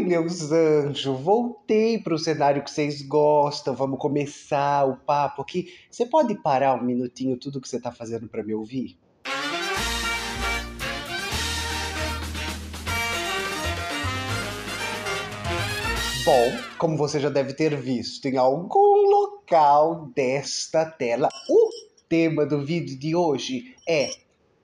Meus anjos! Voltei para o cenário que vocês gostam. Vamos começar o papo aqui. Você pode parar um minutinho tudo que você está fazendo para me ouvir? Bom, como você já deve ter visto em algum local desta tela, o tema do vídeo de hoje é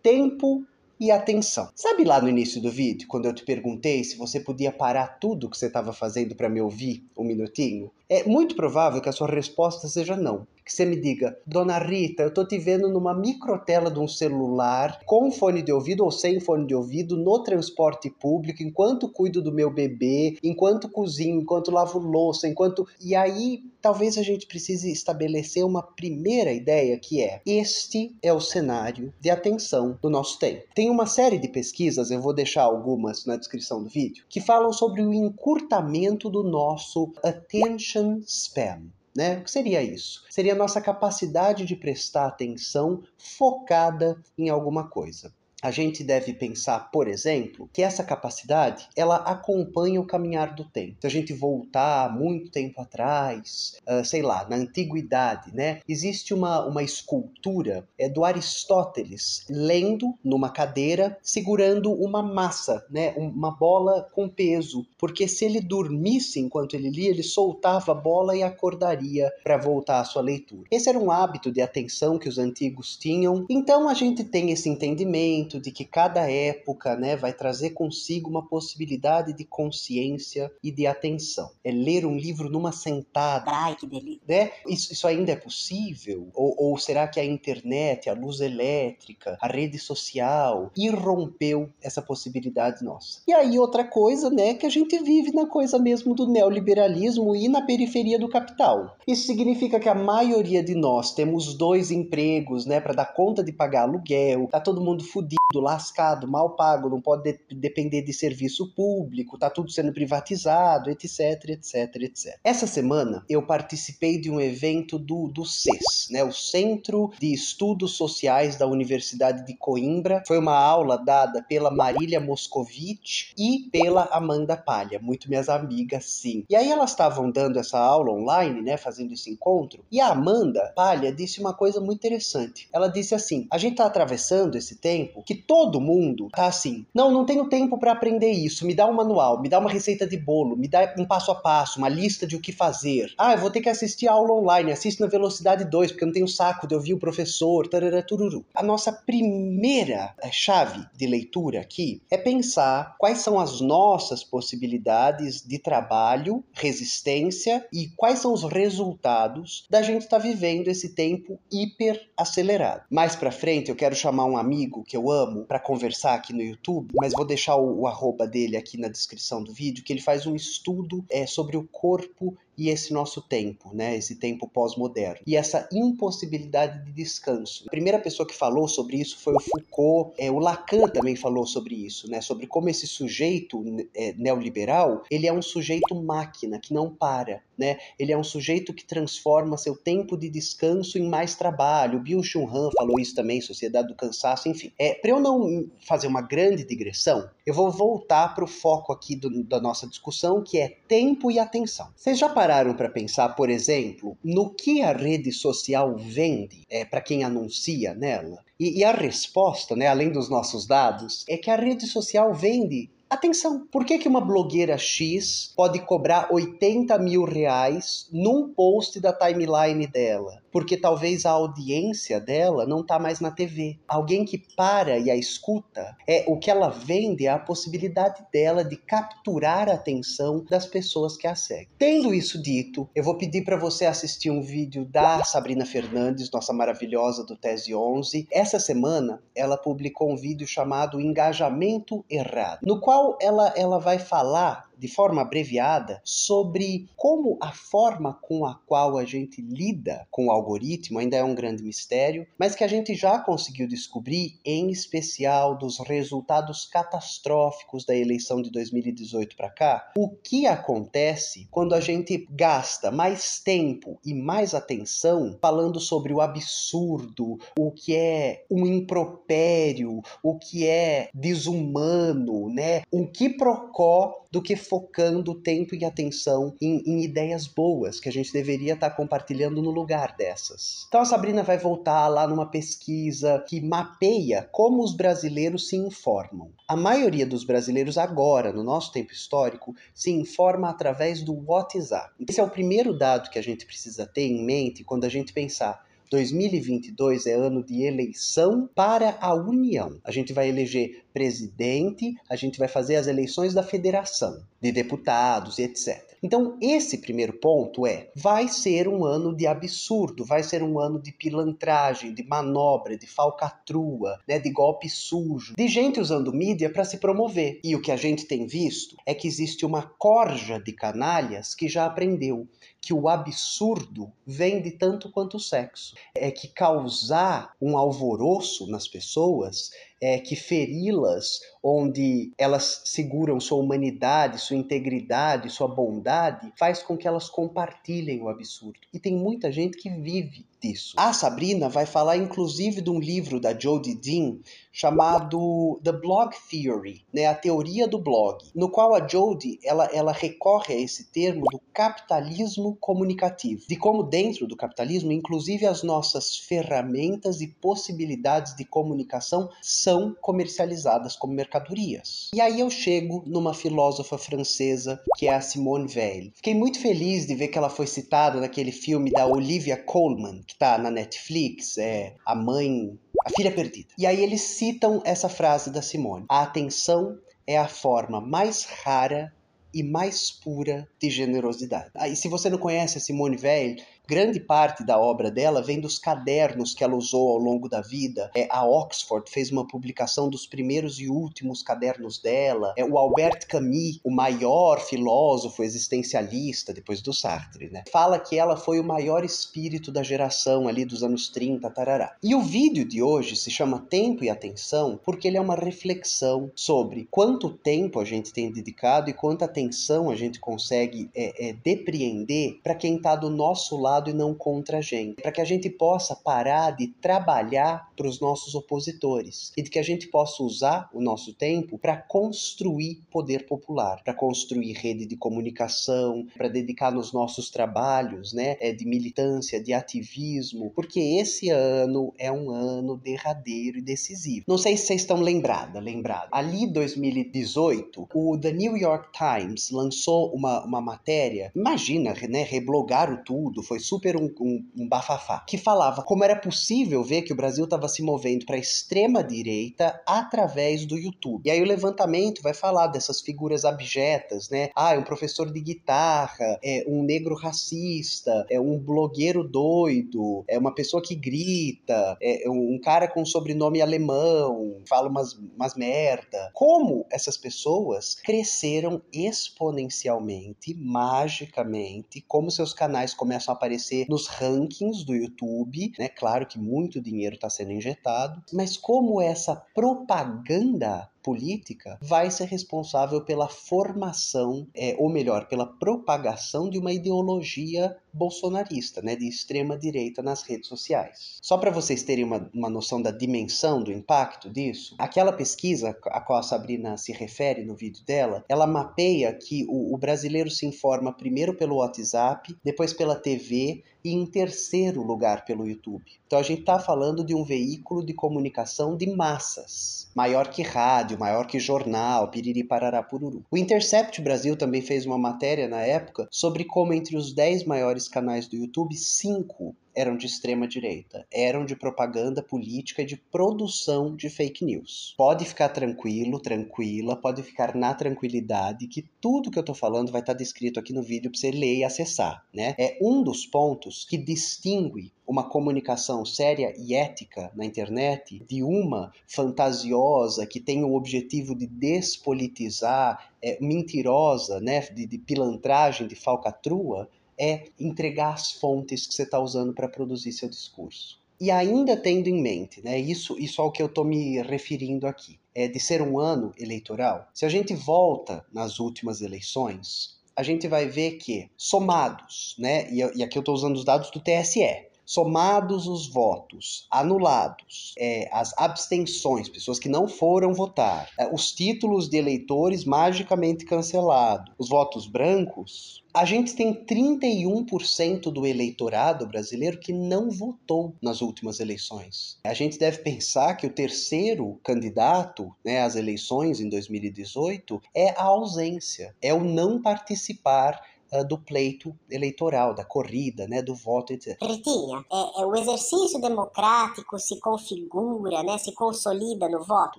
tempo e atenção. Sabe lá no início do vídeo, quando eu te perguntei se você podia parar tudo que você estava fazendo para me ouvir um minutinho? É muito provável que a sua resposta seja não que você me diga, Dona Rita, eu tô te vendo numa microtela de um celular, com fone de ouvido ou sem fone de ouvido, no transporte público, enquanto cuido do meu bebê, enquanto cozinho, enquanto lavo louça, enquanto. E aí, talvez a gente precise estabelecer uma primeira ideia que é: este é o cenário de atenção do nosso tempo. Tem uma série de pesquisas, eu vou deixar algumas na descrição do vídeo, que falam sobre o encurtamento do nosso attention span. Né? O que seria isso? Seria a nossa capacidade de prestar atenção focada em alguma coisa a gente deve pensar, por exemplo, que essa capacidade ela acompanha o caminhar do tempo. Se a gente voltar muito tempo atrás, uh, sei lá, na antiguidade, né, existe uma, uma escultura é, do Aristóteles lendo numa cadeira, segurando uma massa, né, uma bola com peso, porque se ele dormisse enquanto ele lia, ele soltava a bola e acordaria para voltar à sua leitura. Esse era um hábito de atenção que os antigos tinham. Então a gente tem esse entendimento de que cada época né, vai trazer consigo uma possibilidade de consciência e de atenção. É ler um livro numa sentada. Ai, que delícia. Né? Isso, isso ainda é possível? Ou, ou será que a internet, a luz elétrica, a rede social irrompeu essa possibilidade nossa? E aí outra coisa, né, que a gente vive na coisa mesmo do neoliberalismo e na periferia do capital. Isso significa que a maioria de nós temos dois empregos, né, para dar conta de pagar aluguel, tá todo mundo fudido lascado, mal pago, não pode de depender de serviço público, tá tudo sendo privatizado, etc, etc, etc. Essa semana eu participei de um evento do, do CES, né, o Centro de Estudos Sociais da Universidade de Coimbra. Foi uma aula dada pela Marília Moscovitch e pela Amanda Palha, muito minhas amigas, sim. E aí elas estavam dando essa aula online, né, fazendo esse encontro, e a Amanda Palha disse uma coisa muito interessante. Ela disse assim: a gente tá atravessando esse tempo que todo mundo tá assim, não, não tenho tempo para aprender isso, me dá um manual, me dá uma receita de bolo, me dá um passo a passo, uma lista de o que fazer. Ah, eu vou ter que assistir a aula online, assisto na velocidade 2, porque eu não tenho saco de ouvir o professor, tarará, tururu. A nossa primeira eh, chave de leitura aqui é pensar quais são as nossas possibilidades de trabalho, resistência e quais são os resultados da gente estar tá vivendo esse tempo hiper acelerado. Mais para frente eu quero chamar um amigo que eu amo para conversar aqui no YouTube, mas vou deixar o, o arroba dele aqui na descrição do vídeo, que ele faz um estudo é, sobre o corpo e esse nosso tempo, né, esse tempo pós-moderno, e essa impossibilidade de descanso. A primeira pessoa que falou sobre isso foi o Foucault, é, o Lacan também falou sobre isso, né, sobre como esse sujeito é, neoliberal, ele é um sujeito máquina que não para, né, ele é um sujeito que transforma seu tempo de descanso em mais trabalho. O Bill Chun Han falou isso também, Sociedade do Cansaço, enfim. É, para eu não fazer uma grande digressão, eu vou voltar para o foco aqui do, da nossa discussão, que é tempo e atenção. Vocês já pararam para pensar, por exemplo, no que a rede social vende é, para quem anuncia nela? E, e, a resposta, né, além dos nossos dados, é que a rede social vende Atenção, por que, que uma blogueira X pode cobrar 80 mil reais num post da timeline dela? Porque talvez a audiência dela não tá mais na TV. Alguém que para e a escuta, é o que ela vende é a possibilidade dela de capturar a atenção das pessoas que a seguem. Tendo isso dito, eu vou pedir para você assistir um vídeo da Sabrina Fernandes, nossa maravilhosa do Tese 11. Essa semana ela publicou um vídeo chamado Engajamento Errado, no qual qual ela, ela vai falar de forma abreviada sobre como a forma com a qual a gente lida com o algoritmo ainda é um grande mistério, mas que a gente já conseguiu descobrir, em especial dos resultados catastróficos da eleição de 2018 para cá, o que acontece quando a gente gasta mais tempo e mais atenção falando sobre o absurdo, o que é um impropério, o que é desumano, né? Um quiprocó do que focando tempo e atenção em, em ideias boas que a gente deveria estar tá compartilhando no lugar dessas. Então a Sabrina vai voltar lá numa pesquisa que mapeia como os brasileiros se informam. A maioria dos brasileiros agora, no nosso tempo histórico, se informa através do WhatsApp. Esse é o primeiro dado que a gente precisa ter em mente quando a gente pensar 2022 é ano de eleição para a União. A gente vai eleger presidente, a gente vai fazer as eleições da federação, de deputados e etc. Então, esse primeiro ponto é: vai ser um ano de absurdo, vai ser um ano de pilantragem, de manobra, de falcatrua, né, de golpe sujo, de gente usando mídia para se promover. E o que a gente tem visto é que existe uma corja de canalhas que já aprendeu que o absurdo vem de tanto quanto o sexo. É que causar um alvoroço nas pessoas é, que feri-las, onde elas seguram sua humanidade, sua integridade, sua bondade, faz com que elas compartilhem o absurdo. E tem muita gente que vive disso. A Sabrina vai falar inclusive de um livro da Jodie Dean chamado The Blog Theory, né, a teoria do blog, no qual a Jodie ela, ela recorre a esse termo do capitalismo comunicativo, de como dentro do capitalismo, inclusive as nossas ferramentas e possibilidades de comunicação são comercializadas como mercadorias. E aí eu chego numa filósofa francesa que é a Simone Weil. Fiquei muito feliz de ver que ela foi citada naquele filme da Olivia Colman, que está na Netflix, é A Mãe, A Filha Perdida. E aí eles citam essa frase da Simone: A atenção é a forma mais rara e mais pura de generosidade. Aí, se você não conhece a Simone Weil, Grande parte da obra dela vem dos cadernos que ela usou ao longo da vida. É, a Oxford fez uma publicação dos primeiros e últimos cadernos dela. É, o Albert Camus, o maior filósofo existencialista depois do Sartre, né? Fala que ela foi o maior espírito da geração ali dos anos 30, tarará. E o vídeo de hoje se chama Tempo e Atenção porque ele é uma reflexão sobre quanto tempo a gente tem dedicado e quanta atenção a gente consegue é, é, depreender para quem está do nosso lado lado e não contra a gente, para que a gente possa parar de trabalhar para os nossos opositores e de que a gente possa usar o nosso tempo para construir poder popular, para construir rede de comunicação, para dedicar nos nossos trabalhos, né, é, de militância, de ativismo, porque esse ano é um ano derradeiro e decisivo. Não sei se vocês estão lembrada, lembrado. Ali 2018, o The New York Times lançou uma, uma matéria, imagina, né, reblogaram tudo, foi super um, um, um bafafá, que falava como era possível ver que o Brasil estava se movendo para a extrema direita através do YouTube. E aí o levantamento vai falar dessas figuras abjetas, né? Ah, é um professor de guitarra, é um negro racista, é um blogueiro doido, é uma pessoa que grita, é um cara com sobrenome alemão, fala umas, umas merda. Como essas pessoas cresceram exponencialmente, magicamente, como seus canais começam a aparecer aparecer nos rankings do YouTube, né? Claro que muito dinheiro está sendo injetado, mas como essa propaganda política vai ser responsável pela formação, é, ou melhor, pela propagação de uma ideologia bolsonarista, né, de extrema direita nas redes sociais. Só para vocês terem uma, uma noção da dimensão do impacto disso, aquela pesquisa a qual a Sabrina se refere no vídeo dela, ela mapeia que o, o brasileiro se informa primeiro pelo WhatsApp, depois pela TV e em terceiro lugar pelo YouTube. Então a gente está falando de um veículo de comunicação de massas, maior que rádio, maior que jornal, piriri parará pururu. O Intercept Brasil também fez uma matéria na época sobre como entre os 10 maiores canais do YouTube, cinco eram de extrema direita, eram de propaganda política e de produção de fake news. Pode ficar tranquilo, tranquila, pode ficar na tranquilidade que tudo que eu tô falando vai estar tá descrito aqui no vídeo para você ler e acessar, né? É um dos pontos que distingue uma comunicação séria e ética na internet de uma fantasiosa que tem o objetivo de despolitizar, é, mentirosa, né, de, de pilantragem, de falcatrua, é entregar as fontes que você está usando para produzir seu discurso. E ainda tendo em mente, né, isso, isso ao que eu estou me referindo aqui, é de ser um ano eleitoral, se a gente volta nas últimas eleições, a gente vai ver que, somados, né, e, e aqui eu estou usando os dados do TSE, somados os votos anulados, é, as abstenções, pessoas que não foram votar, é, os títulos de eleitores magicamente cancelados, os votos brancos, a gente tem 31% do eleitorado brasileiro que não votou nas últimas eleições. A gente deve pensar que o terceiro candidato né, às eleições em 2018 é a ausência, é o não participar do pleito eleitoral, da corrida, né, do voto, etc. Ritinha, é, é, o exercício democrático se configura, né, se consolida no voto?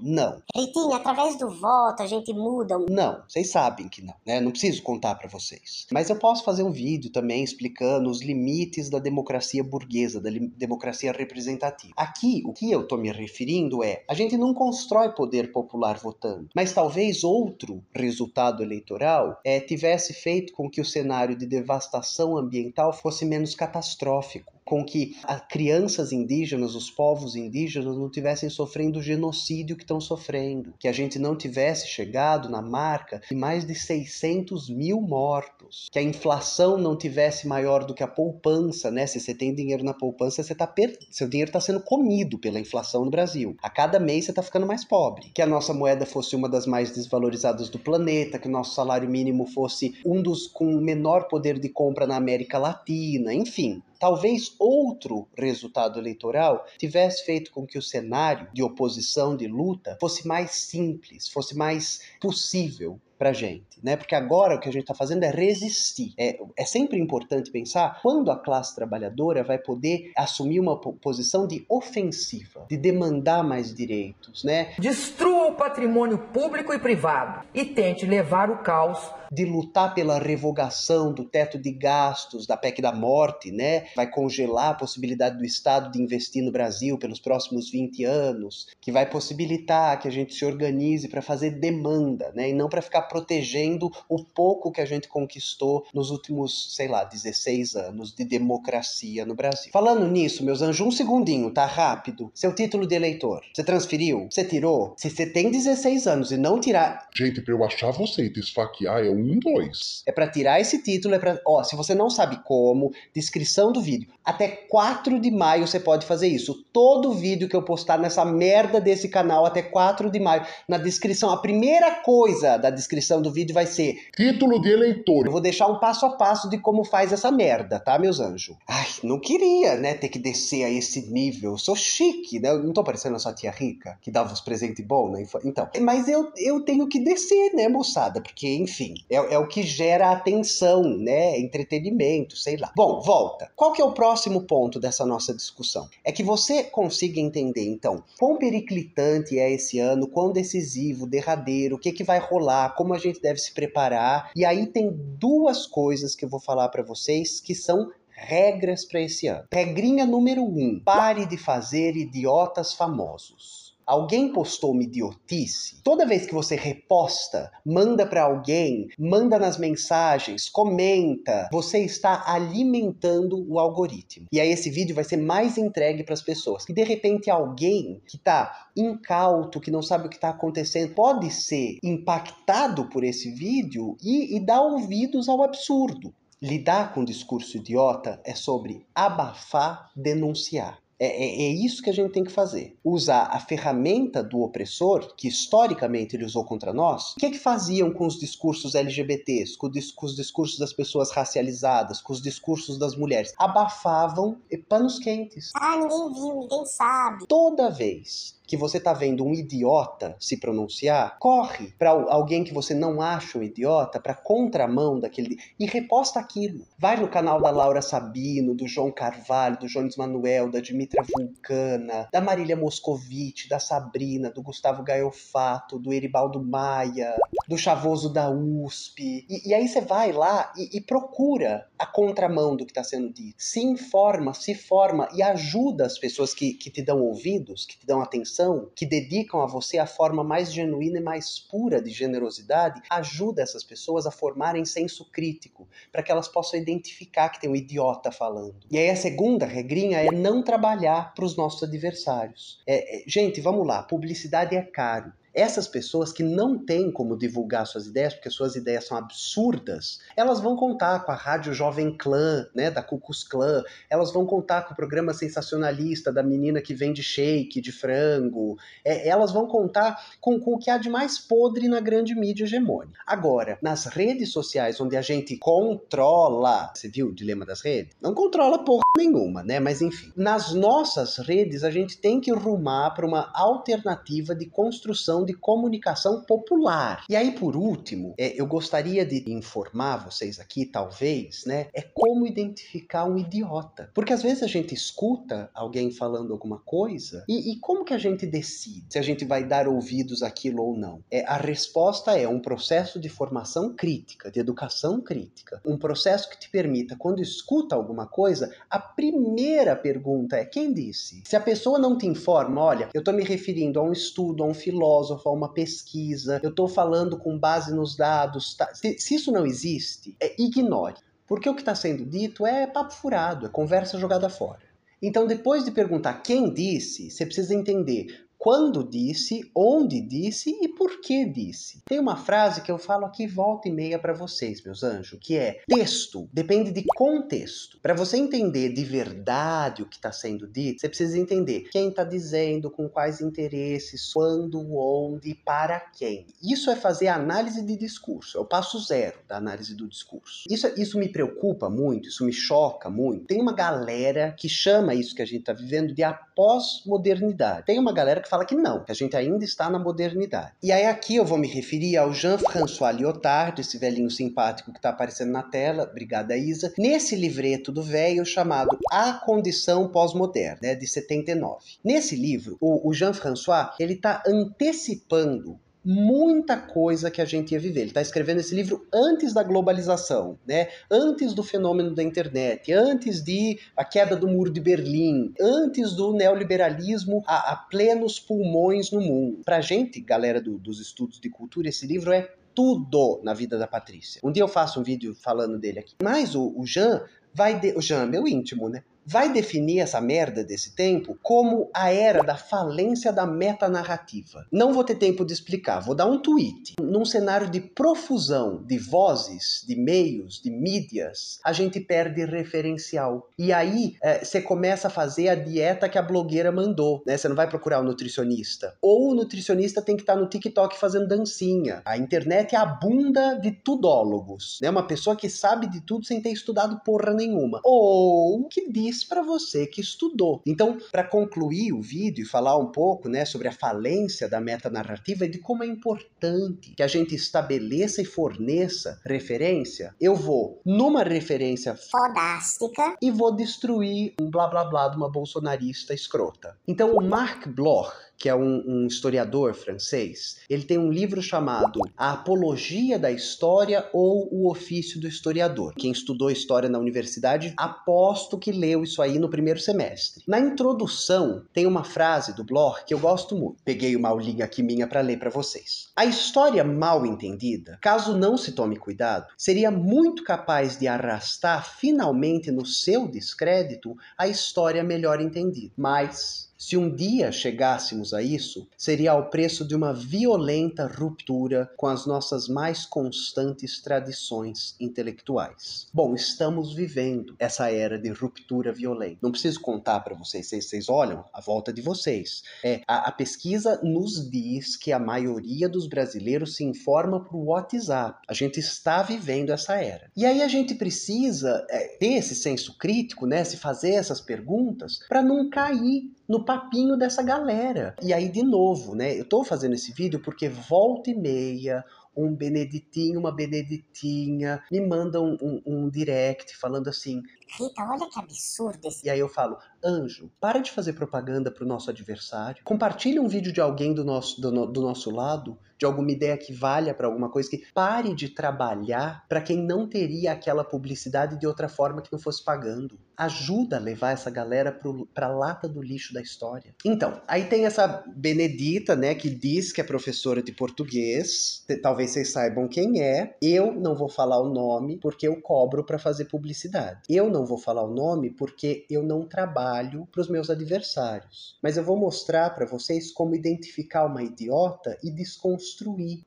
Não. Ritinha, através do voto a gente muda? Não, vocês sabem que não, né? Não preciso contar para vocês. Mas eu posso fazer um vídeo também explicando os limites da democracia burguesa, da democracia representativa. Aqui, o que eu estou me referindo é, a gente não constrói poder popular votando, mas talvez outro resultado eleitoral é, tivesse feito com que o cenário de devastação ambiental fosse menos catastrófico com que as crianças indígenas, os povos indígenas não tivessem sofrendo o genocídio que estão sofrendo, que a gente não tivesse chegado na marca de mais de 600 mil mortos, que a inflação não tivesse maior do que a poupança, né? Se você tem dinheiro na poupança, você tá per... seu dinheiro está sendo comido pela inflação no Brasil. A cada mês você está ficando mais pobre. Que a nossa moeda fosse uma das mais desvalorizadas do planeta, que o nosso salário mínimo fosse um dos com menor poder de compra na América Latina, enfim talvez outro resultado eleitoral tivesse feito com que o cenário de oposição, de luta, fosse mais simples, fosse mais possível para gente, né? Porque agora o que a gente está fazendo é resistir. É, é sempre importante pensar quando a classe trabalhadora vai poder assumir uma posição de ofensiva, de demandar mais direitos, né? Destrua patrimônio público e privado e tente levar o caos de lutar pela revogação do teto de gastos da PEC da morte, né? Vai congelar a possibilidade do Estado de investir no Brasil pelos próximos 20 anos, que vai possibilitar que a gente se organize para fazer demanda, né? E não para ficar protegendo o pouco que a gente conquistou nos últimos, sei lá, 16 anos de democracia no Brasil. Falando nisso, meus anjos, um segundinho, tá rápido. Seu título de eleitor, você transferiu? Você tirou? Se você tem 16 anos e não tirar. Gente, pra eu achar você e te esfaquear é um, dois. É para tirar esse título, é pra. Ó, se você não sabe como, descrição do vídeo. Até 4 de maio você pode fazer isso. Todo vídeo que eu postar nessa merda desse canal até 4 de maio, na descrição, a primeira coisa da descrição do vídeo vai ser título de eleitor. Eu vou deixar um passo a passo de como faz essa merda, tá, meus anjos? Ai, não queria, né, ter que descer a esse nível. Eu sou chique, né? Eu não tô parecendo a sua tia rica, que dava os presentes bons, né? Então, mas eu, eu tenho que descer, né, moçada? Porque, enfim, é, é o que gera atenção, né? Entretenimento, sei lá. Bom, volta. Qual que é o próximo ponto dessa nossa discussão? É que você consiga entender, então, quão periclitante é esse ano, quão decisivo, derradeiro, o que que vai rolar, como a gente deve se preparar. E aí tem duas coisas que eu vou falar para vocês que são regras para esse ano. Regrinha número um: pare de fazer idiotas famosos alguém postou uma idiotice, toda vez que você reposta, manda para alguém, manda nas mensagens, comenta, você está alimentando o algoritmo. E aí esse vídeo vai ser mais entregue para as pessoas. E de repente alguém que está incauto, que não sabe o que está acontecendo, pode ser impactado por esse vídeo e, e dar ouvidos ao absurdo. Lidar com discurso idiota é sobre abafar, denunciar. É, é, é, isso que a gente tem que fazer. Usar a ferramenta do opressor, que historicamente ele usou contra nós. O que é que faziam com os discursos LGBTs, com, com os discursos das pessoas racializadas, com os discursos das mulheres? Abafavam panos quentes. Ah, ninguém viu, ninguém sabe. Toda vez que você tá vendo um idiota se pronunciar, corre para alguém que você não acha um idiota, para contramão daquele e reposta aquilo. Vai no canal da Laura Sabino, do João Carvalho, do Jones Manuel, da Dimitra Vulcana, da Marília Moscovitch, da Sabrina, do Gustavo Gaiofato, do Eribaldo Maia, do Chavoso da USP. E, e aí você vai lá e, e procura a contramão do que está sendo dito. Se informa, se forma e ajuda as pessoas que, que te dão ouvidos, que te dão atenção que dedicam a você a forma mais genuína e mais pura de generosidade, ajuda essas pessoas a formarem senso crítico, para que elas possam identificar que tem um idiota falando. E aí a segunda regrinha é não trabalhar para os nossos adversários. É, é, gente, vamos lá, publicidade é caro Essas pessoas que não têm como divulgar suas ideias, porque suas ideias são absurdas, elas vão contar com a Rádio Jovem Clã, né, da Cucus Clã, elas vão contar com o programa sensacionalista da menina que vende shake de frango, é, elas vão contar com, com o que há de mais podre na grande mídia hegemônica. Agora, nas redes sociais, onde a gente controla, você viu o dilema das redes? Não controla porra nenhuma, né? Mas enfim, nas nossas redes a gente tem que rumar para uma alternativa de construção de comunicação popular. E aí, por último, é, eu gostaria de informar vocês aqui, talvez, né? É como identificar um idiota. Porque às vezes a gente escuta alguém falando alguma coisa e, e como que a gente decide se a gente vai dar ouvidos àquilo ou não? É, a resposta é um processo de formação crítica, de educação crítica. Um processo que te permita, quando escuta alguma coisa, a primeira pergunta é: quem disse? Se a pessoa não te informa, olha, eu estou me referindo a um estudo, a um filósofo, a uma pesquisa, eu estou falando com base nos dados, tá? se, se isso não existe, é, ignore. Porque o que está sendo dito é papo furado, é conversa jogada fora. Então, depois de perguntar quem disse, você precisa entender quando disse, onde disse e por que disse. Tem uma frase que eu falo aqui volta e meia para vocês, meus anjos, que é texto depende de contexto. Para você entender de verdade o que está sendo dito, você precisa entender quem está dizendo, com quais interesses, quando, onde, para quem. Isso é fazer análise de discurso, é o passo zero da análise do discurso. Isso, isso me preocupa muito, isso me choca muito. Tem uma galera que chama isso que a gente está vivendo de após-modernidade. Tem uma galera que que fala que não, que a gente ainda está na modernidade. E aí aqui eu vou me referir ao Jean-François Lyotard, esse velhinho simpático que está aparecendo na tela, obrigada Isa, nesse livreto do velho chamado A Condição Pós-Moderna, né, de 79. Nesse livro, o, o Jean-François, ele está antecipando muita coisa que a gente ia viver. Ele está escrevendo esse livro antes da globalização, né? antes do fenômeno da internet, antes de a queda do muro de Berlim, antes do neoliberalismo a, a plenos pulmões no mundo. Para a gente, galera do, dos estudos de cultura, esse livro é tudo na vida da Patrícia. Um dia eu faço um vídeo falando dele aqui. Mas o, o Jean vai. De... O Jean é meu íntimo, né? Vai definir essa merda desse tempo como a era da falência da metanarrativa. Não vou ter tempo de explicar, vou dar um tweet. Num cenário de profusão de vozes, de meios, de mídias, a gente perde referencial. E aí é, você é, começa a fazer a dieta que a blogueira mandou, né? Você não vai procurar o um nutricionista. Ou o nutricionista tem que estar no TikTok fazendo dancinha. A internet é a bunda de tudólogos, né? Uma pessoa que sabe de tudo sem ter estudado porra nenhuma. Ou que diz para você que estudou. Então, para concluir o vídeo e falar um pouco né, sobre a falência da metanarrativa e de como é importante que a gente estabeleça e forneça referência, eu vou numa referência fodástica e vou destruir um blá blá blá de uma bolsonarista escrota. Então, o Marc Bloch que é um, um, historiador francês, ele tem um livro chamado A Apologia da História ou O Ofício do Historiador. Quem estudou história na universidade, aposto que leu isso aí no primeiro semestre. Na introdução, tem uma frase do Bloch que eu gosto muito. Peguei uma aulinha aqui minha para ler para vocês. A história mal entendida, caso não se tome cuidado, seria muito capaz de arrastar finalmente no seu descrédito a história melhor entendida. Mas se um dia chegássemos a isso, seria ao preço de uma violenta ruptura com as nossas mais constantes tradições intelectuais. Bom, estamos vivendo essa era de ruptura violenta. Não preciso contar para vocês, vocês, vocês olham à volta de vocês. É, a, a, pesquisa nos diz que a maioria dos brasileiros se informa por WhatsApp. A gente está vivendo essa era. E aí a gente precisa é, ter esse senso crítico, né, se fazer essas perguntas, para não cair no papinho dessa galera. E aí, de novo, né? Eu tô fazendo esse vídeo porque volta e meia um Beneditinho, uma Beneditinha, me mandam um, um, um, direct falando assim. Rita, olha que absurdo esse. E aí eu falo, anjo, para de fazer propaganda pro nosso adversário, compartilha um vídeo de alguém do nosso, do, do nosso lado de alguma ideia que valha para alguma coisa, que pare de trabalhar para quem não teria aquela publicidade de outra forma que não fosse pagando. Ajuda a levar essa galera para a lata do lixo da história. Então, aí tem essa Benedita, né, que diz que é professora de português. Talvez vocês saibam quem é. Eu não vou falar o nome porque eu cobro para fazer publicidade. Eu não vou falar o nome porque eu não trabalho para os meus adversários. Mas eu vou mostrar para vocês como identificar uma idiota e desconstruir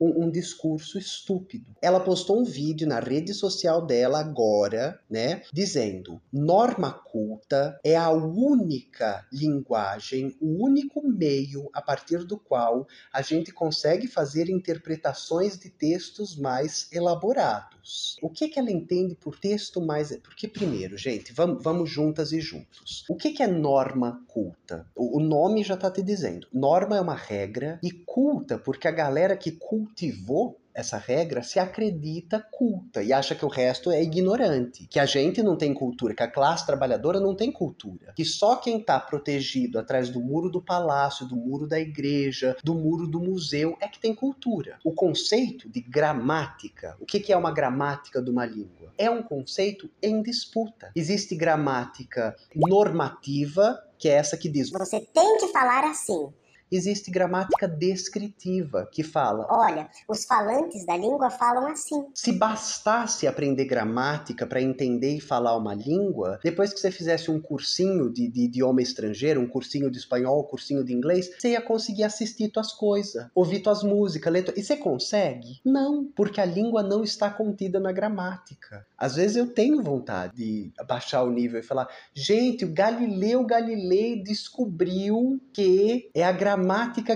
um, um discurso estúpido. Ela postou um vídeo na rede social dela agora, né, dizendo: norma culta é a única linguagem, o único meio a partir do qual a gente consegue fazer interpretações de textos mais elaborados. O que, que ela entende por texto mais. Porque, primeiro, gente, vamos, vamos juntas e juntos. O que, que é norma culta? O, o nome já está te dizendo. Norma é uma regra e culta, porque a galera que cultivou essa regra se acredita culta e acha que o resto é ignorante, que a gente não tem cultura, que a classe trabalhadora não tem cultura, que só quem está protegido atrás do muro do palácio, do muro da igreja, do muro do museu é que tem cultura. O conceito de gramática, o que é uma gramática de uma língua? É um conceito em disputa. Existe gramática normativa, que é essa que diz: você tem que falar assim existe gramática descritiva, que fala: Olha, os falantes da língua falam assim. Se bastasse aprender gramática para entender e falar uma língua, depois que você fizesse um cursinho de, de idioma estrangeiro, um cursinho de espanhol, um cursinho de inglês, você ia conseguir assistir tuas coisas, ouvir tuas músicas, ler. E você consegue? Não, porque a língua não está contida na gramática. Às vezes eu tenho vontade de baixar o nível e falar: gente, o Galileu Galilei descobriu que é a gramática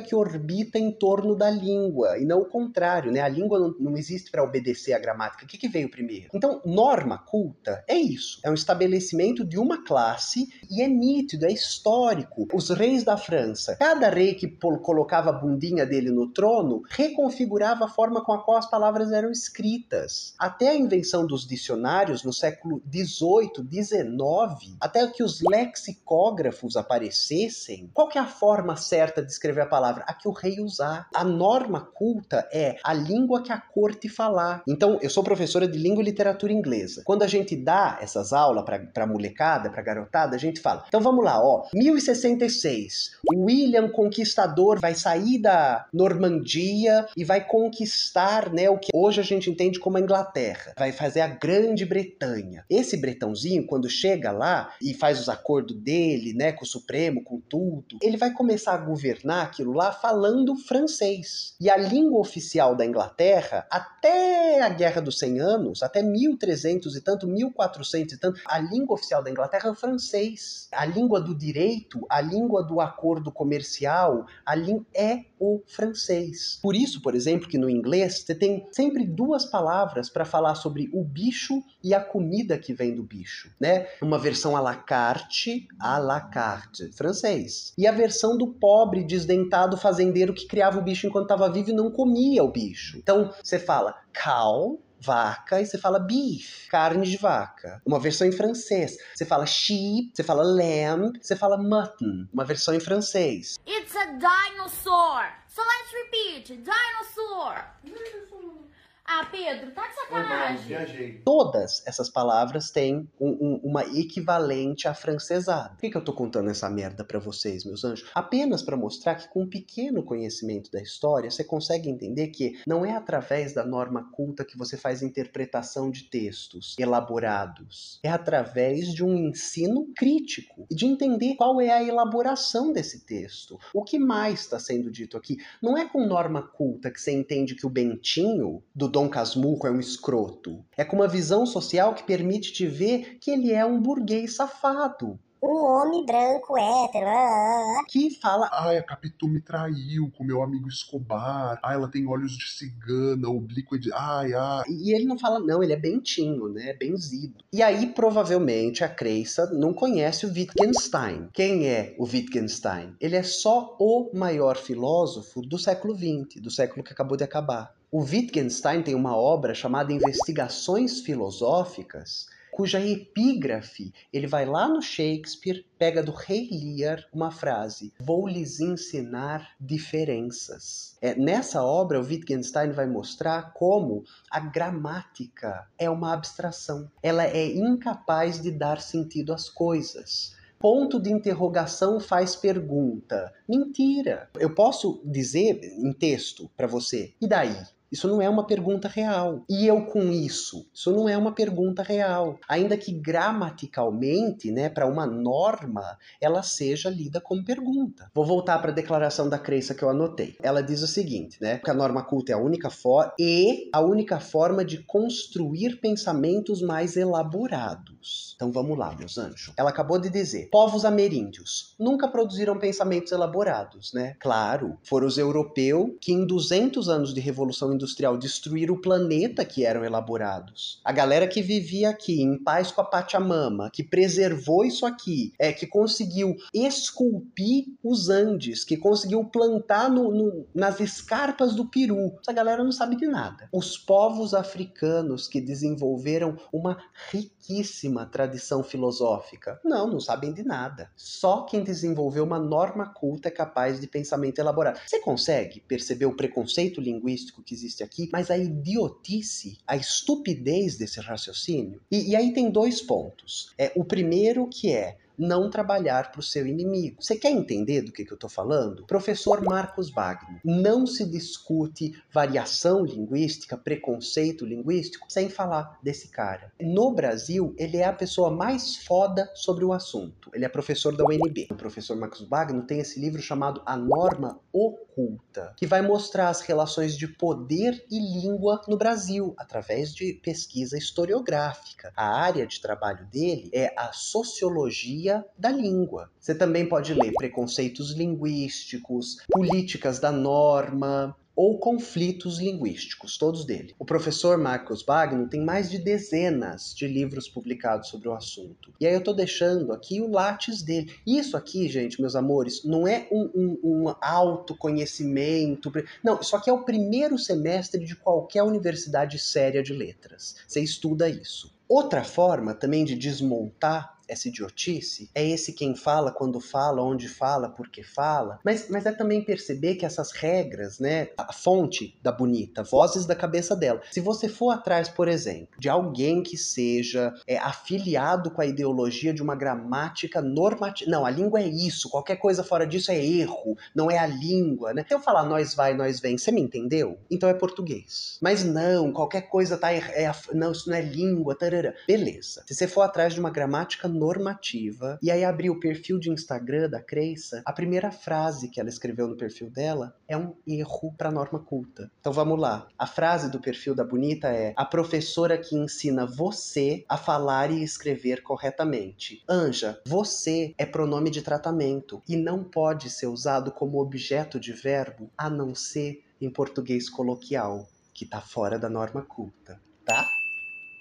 que orbita em torno da língua, e não o contrário, né? A língua não, não existe para obedecer à gramática. O que, que veio primeiro? Então, norma culta é isso: é um estabelecimento de uma classe e é nítido, é histórico. Os reis da França, cada rei que colocava a bundinha dele no trono, reconfigurava a forma com a qual as palavras eram escritas. Até a invenção dos dicionários no século XVIII, XIX, até que os lexicógrafos aparecessem, qual que é a forma certa de escrever a palavra? A que o rei usar. A norma culta é a língua que a corte falar. Então, eu sou professora de língua e literatura inglesa. Quando a gente dá essas aulas para molecada, para garotada, a gente fala: então vamos lá, ó, 1066, William Conquistador vai sair da Normandia e vai conquistar, né, o que hoje a gente entende como a Inglaterra. Vai fazer a grande Grande-Bretanha. Esse bretãozinho, quando chega lá e faz os acordos dele, né, com o Supremo, com tudo, ele vai começar a governar aquilo lá falando francês. E a língua oficial da Inglaterra, até a Guerra dos 100 Anos, até 1300 e tanto, 1400 e tanto, a língua oficial da Inglaterra é o francês. A língua do direito, a língua do acordo comercial, a língua é o francês. Por isso, por exemplo, que no inglês você tem sempre duas palavras para falar sobre o bicho e a comida que vem do bicho, né? Uma versão à la carte, à la carte, francês. E a versão do pobre, desdentado fazendeiro que criava o bicho enquanto estava vivo e não comia o bicho. Então, você fala cow, vaca e você fala beef, carne de vaca. Uma versão em francês. Você fala sheep, você fala lamb, você fala mutton. Uma versão em francês. It's a dinosaur. So let's repeat. Dinosaur. Ah, Pedro, tá de sacanagem. viajei. Todas essas palavras têm um, um, uma equivalente afrancesada. Por que, que eu tô contando essa merda para vocês, meus anjos? Apenas para mostrar que com um pequeno conhecimento da história, você consegue entender que não é através da norma culta que você faz interpretação de textos elaborados. É através de um ensino crítico e de entender qual é a elaboração desse texto. O que mais está sendo dito aqui? Não é com norma culta que você entende que o Bentinho, do Dom Casmurro é um escroto. É com uma visão social que permite te ver que ele é um burguês safado um homem branco, hétero, ah, ah, ah. que fala. Ai, a Capitu me traiu com meu amigo Escobar. Ai, ela tem olhos de cigana, oblíqua de. Ai, ai. E ele não fala, não, ele é bentinho, né? Benzido. E aí, provavelmente, a Creissa não conhece o Wittgenstein. Quem é o Wittgenstein? Ele é só o maior filósofo do século XX, do século que acabou de acabar. O Wittgenstein tem uma obra chamada Investigações Filosóficas, cuja epígrafe ele vai lá no Shakespeare, pega do Rei Lear uma frase: Vou lhes ensinar diferenças. É, nessa obra, o Wittgenstein vai mostrar como a gramática é uma abstração. Ela é incapaz de dar sentido às coisas ponto de interrogação faz pergunta. Mentira. Eu posso dizer em texto para você, e daí? Isso não é uma pergunta real. E eu com isso? Isso não é uma pergunta real. Ainda que gramaticalmente, né, para uma norma, ela seja lida como pergunta. Vou voltar para a declaração da crença que eu anotei. Ela diz o seguinte, né, que a norma culta é a única forma e a única forma de construir pensamentos mais elaborados. Então vamos lá, meus anjos. Ela acabou de dizer: povos ameríndios nunca produziram pensamentos elaborados, né? Claro, foram os europeus que em 200 anos de revolução industrial industrial destruir o planeta que eram elaborados. A galera que vivia aqui em paz com a Pachamama, que preservou isso aqui, é que conseguiu esculpir os Andes, que conseguiu plantar no, no, nas escarpas do Peru. Essa galera não sabe de nada. Os povos africanos que desenvolveram uma riquíssima tradição filosófica, não, não sabem de nada. Só quem desenvolveu uma norma culta é capaz de pensamento elaborado. Você consegue perceber o preconceito linguístico que existe existe aqui, mas a idiotice, a estupidez desse raciocínio. E, e aí tem dois pontos. É o primeiro que é não trabalhar para o seu inimigo. Você quer entender do que, que eu estou falando? Professor Marcos Wagner. Não se discute variação linguística, preconceito linguístico, sem falar desse cara. No Brasil, ele é a pessoa mais foda sobre o assunto. Ele é professor da UNB. O professor Marcos Wagner tem esse livro chamado A Norma Oculta, que vai mostrar as relações de poder e língua no Brasil, através de pesquisa historiográfica. A área de trabalho dele é a sociologia da língua. Você também pode ler preconceitos linguísticos, políticas da norma, ou conflitos linguísticos, todos dele. O professor Marcos Wagner tem mais de dezenas de livros publicados sobre o assunto. E aí eu estou deixando aqui o látis dele. Isso aqui, gente, meus amores, não é um, um, um autoconhecimento. Não, isso aqui é o primeiro semestre de qualquer universidade séria de letras. Você estuda isso. Outra forma também de desmontar essa idiotice, é esse quem fala, quando fala, onde fala, por que fala, mas, mas é também perceber que essas regras, né, a fonte da bonita, vozes da cabeça dela. Se você for atrás, por exemplo, de alguém que seja é, afiliado com a ideologia de uma gramática normativa, não, a língua é isso, qualquer coisa fora disso é erro, não é a língua, né? Se eu falar nós vai, nós vem, você me entendeu? Então é português. Mas não, qualquer coisa tá, é, é não, isso não é língua, tarará. Beleza. Se você for atrás de uma gramática normativa. E aí abri o perfil de Instagram da Creissa, a primeira frase que ela escreveu no perfil dela é um erro para norma culta. Então vamos lá. A frase do perfil da Bonita é: a professora que ensina você a falar e escrever corretamente. Anja, você é pronome de tratamento e não pode ser usado como objeto de verbo a não ser em português coloquial, que está fora da norma culta, tá?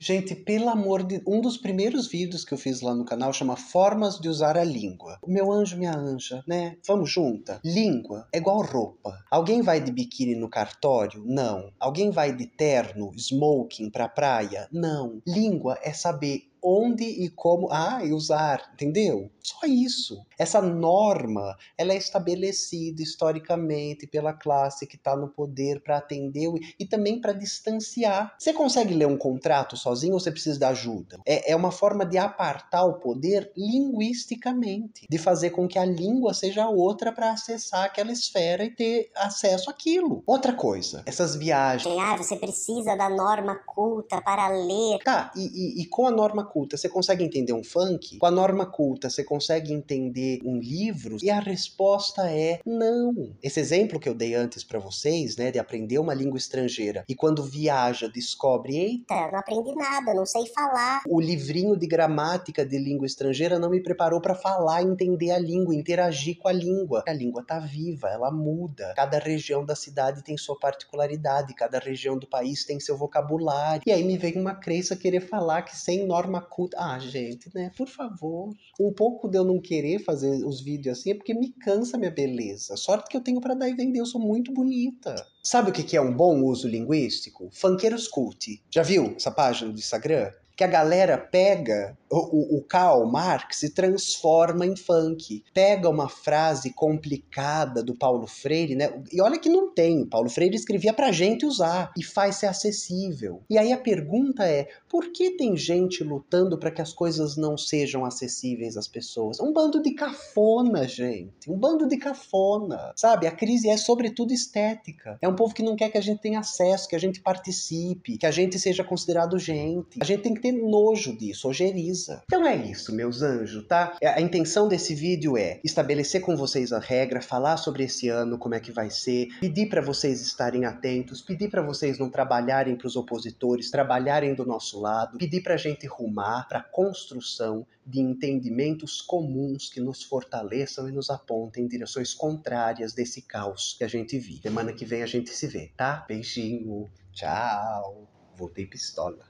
Gente, pelo amor de. Um dos primeiros vídeos que eu fiz lá no canal chama Formas de Usar a Língua. Meu anjo, minha anja, né? Vamos junta? Língua é igual roupa. Alguém vai de biquíni no cartório? Não. Alguém vai de terno, smoking pra praia? Não. Língua é saber onde e como ah, e usar, entendeu? Só isso. Essa norma, ela é estabelecida historicamente pela classe que está no poder para atender e também para distanciar. Você consegue ler um contrato sozinho ou você precisa de ajuda? É, é uma forma de apartar o poder linguisticamente, de fazer com que a língua seja outra para acessar aquela esfera e ter acesso àquilo. Outra coisa, essas viagens. Ah, você precisa da norma culta para ler. Tá, e, e, e com a norma culta, você consegue entender um funk? Com a norma culta, você consegue entender um livro? E a resposta é não. Esse exemplo que eu dei antes para vocês, né, de aprender uma língua estrangeira e quando viaja descobre, eita, não aprendi nada, não sei falar. O livrinho de gramática de língua estrangeira não me preparou para falar, entender a língua, interagir com a língua. A língua tá viva, ela muda. Cada região da cidade tem sua particularidade, cada região do país tem seu vocabulário. E aí me vem uma crença querer falar que sem norma culta. Ah, gente, né? Por favor. Um pouco de eu não querer fazer os vídeos assim é porque me cansa minha beleza. Sorte que eu tenho para dar e vender, eu sou muito bonita. Sabe o que é um bom uso linguístico? Funkeiros Cult. Já viu essa página do Instagram? Que a galera pega o, o, Karl Marx e transforma em funk. Pega uma frase complicada do Paulo Freire, né? E olha que não tem. O Paulo Freire escrevia pra gente usar e faz ser acessível. E aí a pergunta é: por que tem gente lutando para que as coisas não sejam acessíveis às pessoas? Um bando de cafona, gente. Um bando de cafona. Sabe? A crise é sobretudo estética. É um povo que não quer que a gente tenha acesso, que a gente participe, que a gente seja considerado gente. A gente tem que ter nojo disso, ojeriza. Então é isso, meus anjos, tá? A intenção desse vídeo é estabelecer com vocês a regra, falar sobre esse ano, como é que vai ser, pedir para vocês estarem atentos, pedir para vocês não trabalharem para os opositores, trabalharem do nosso lado, pedir para a gente rumar para construção de entendimentos comuns que nos fortaleçam e nos apontem em direções contrárias desse caos que a gente vive. Semana que vem a gente se vê, tá? Beijinho, tchau. Voltei pistola.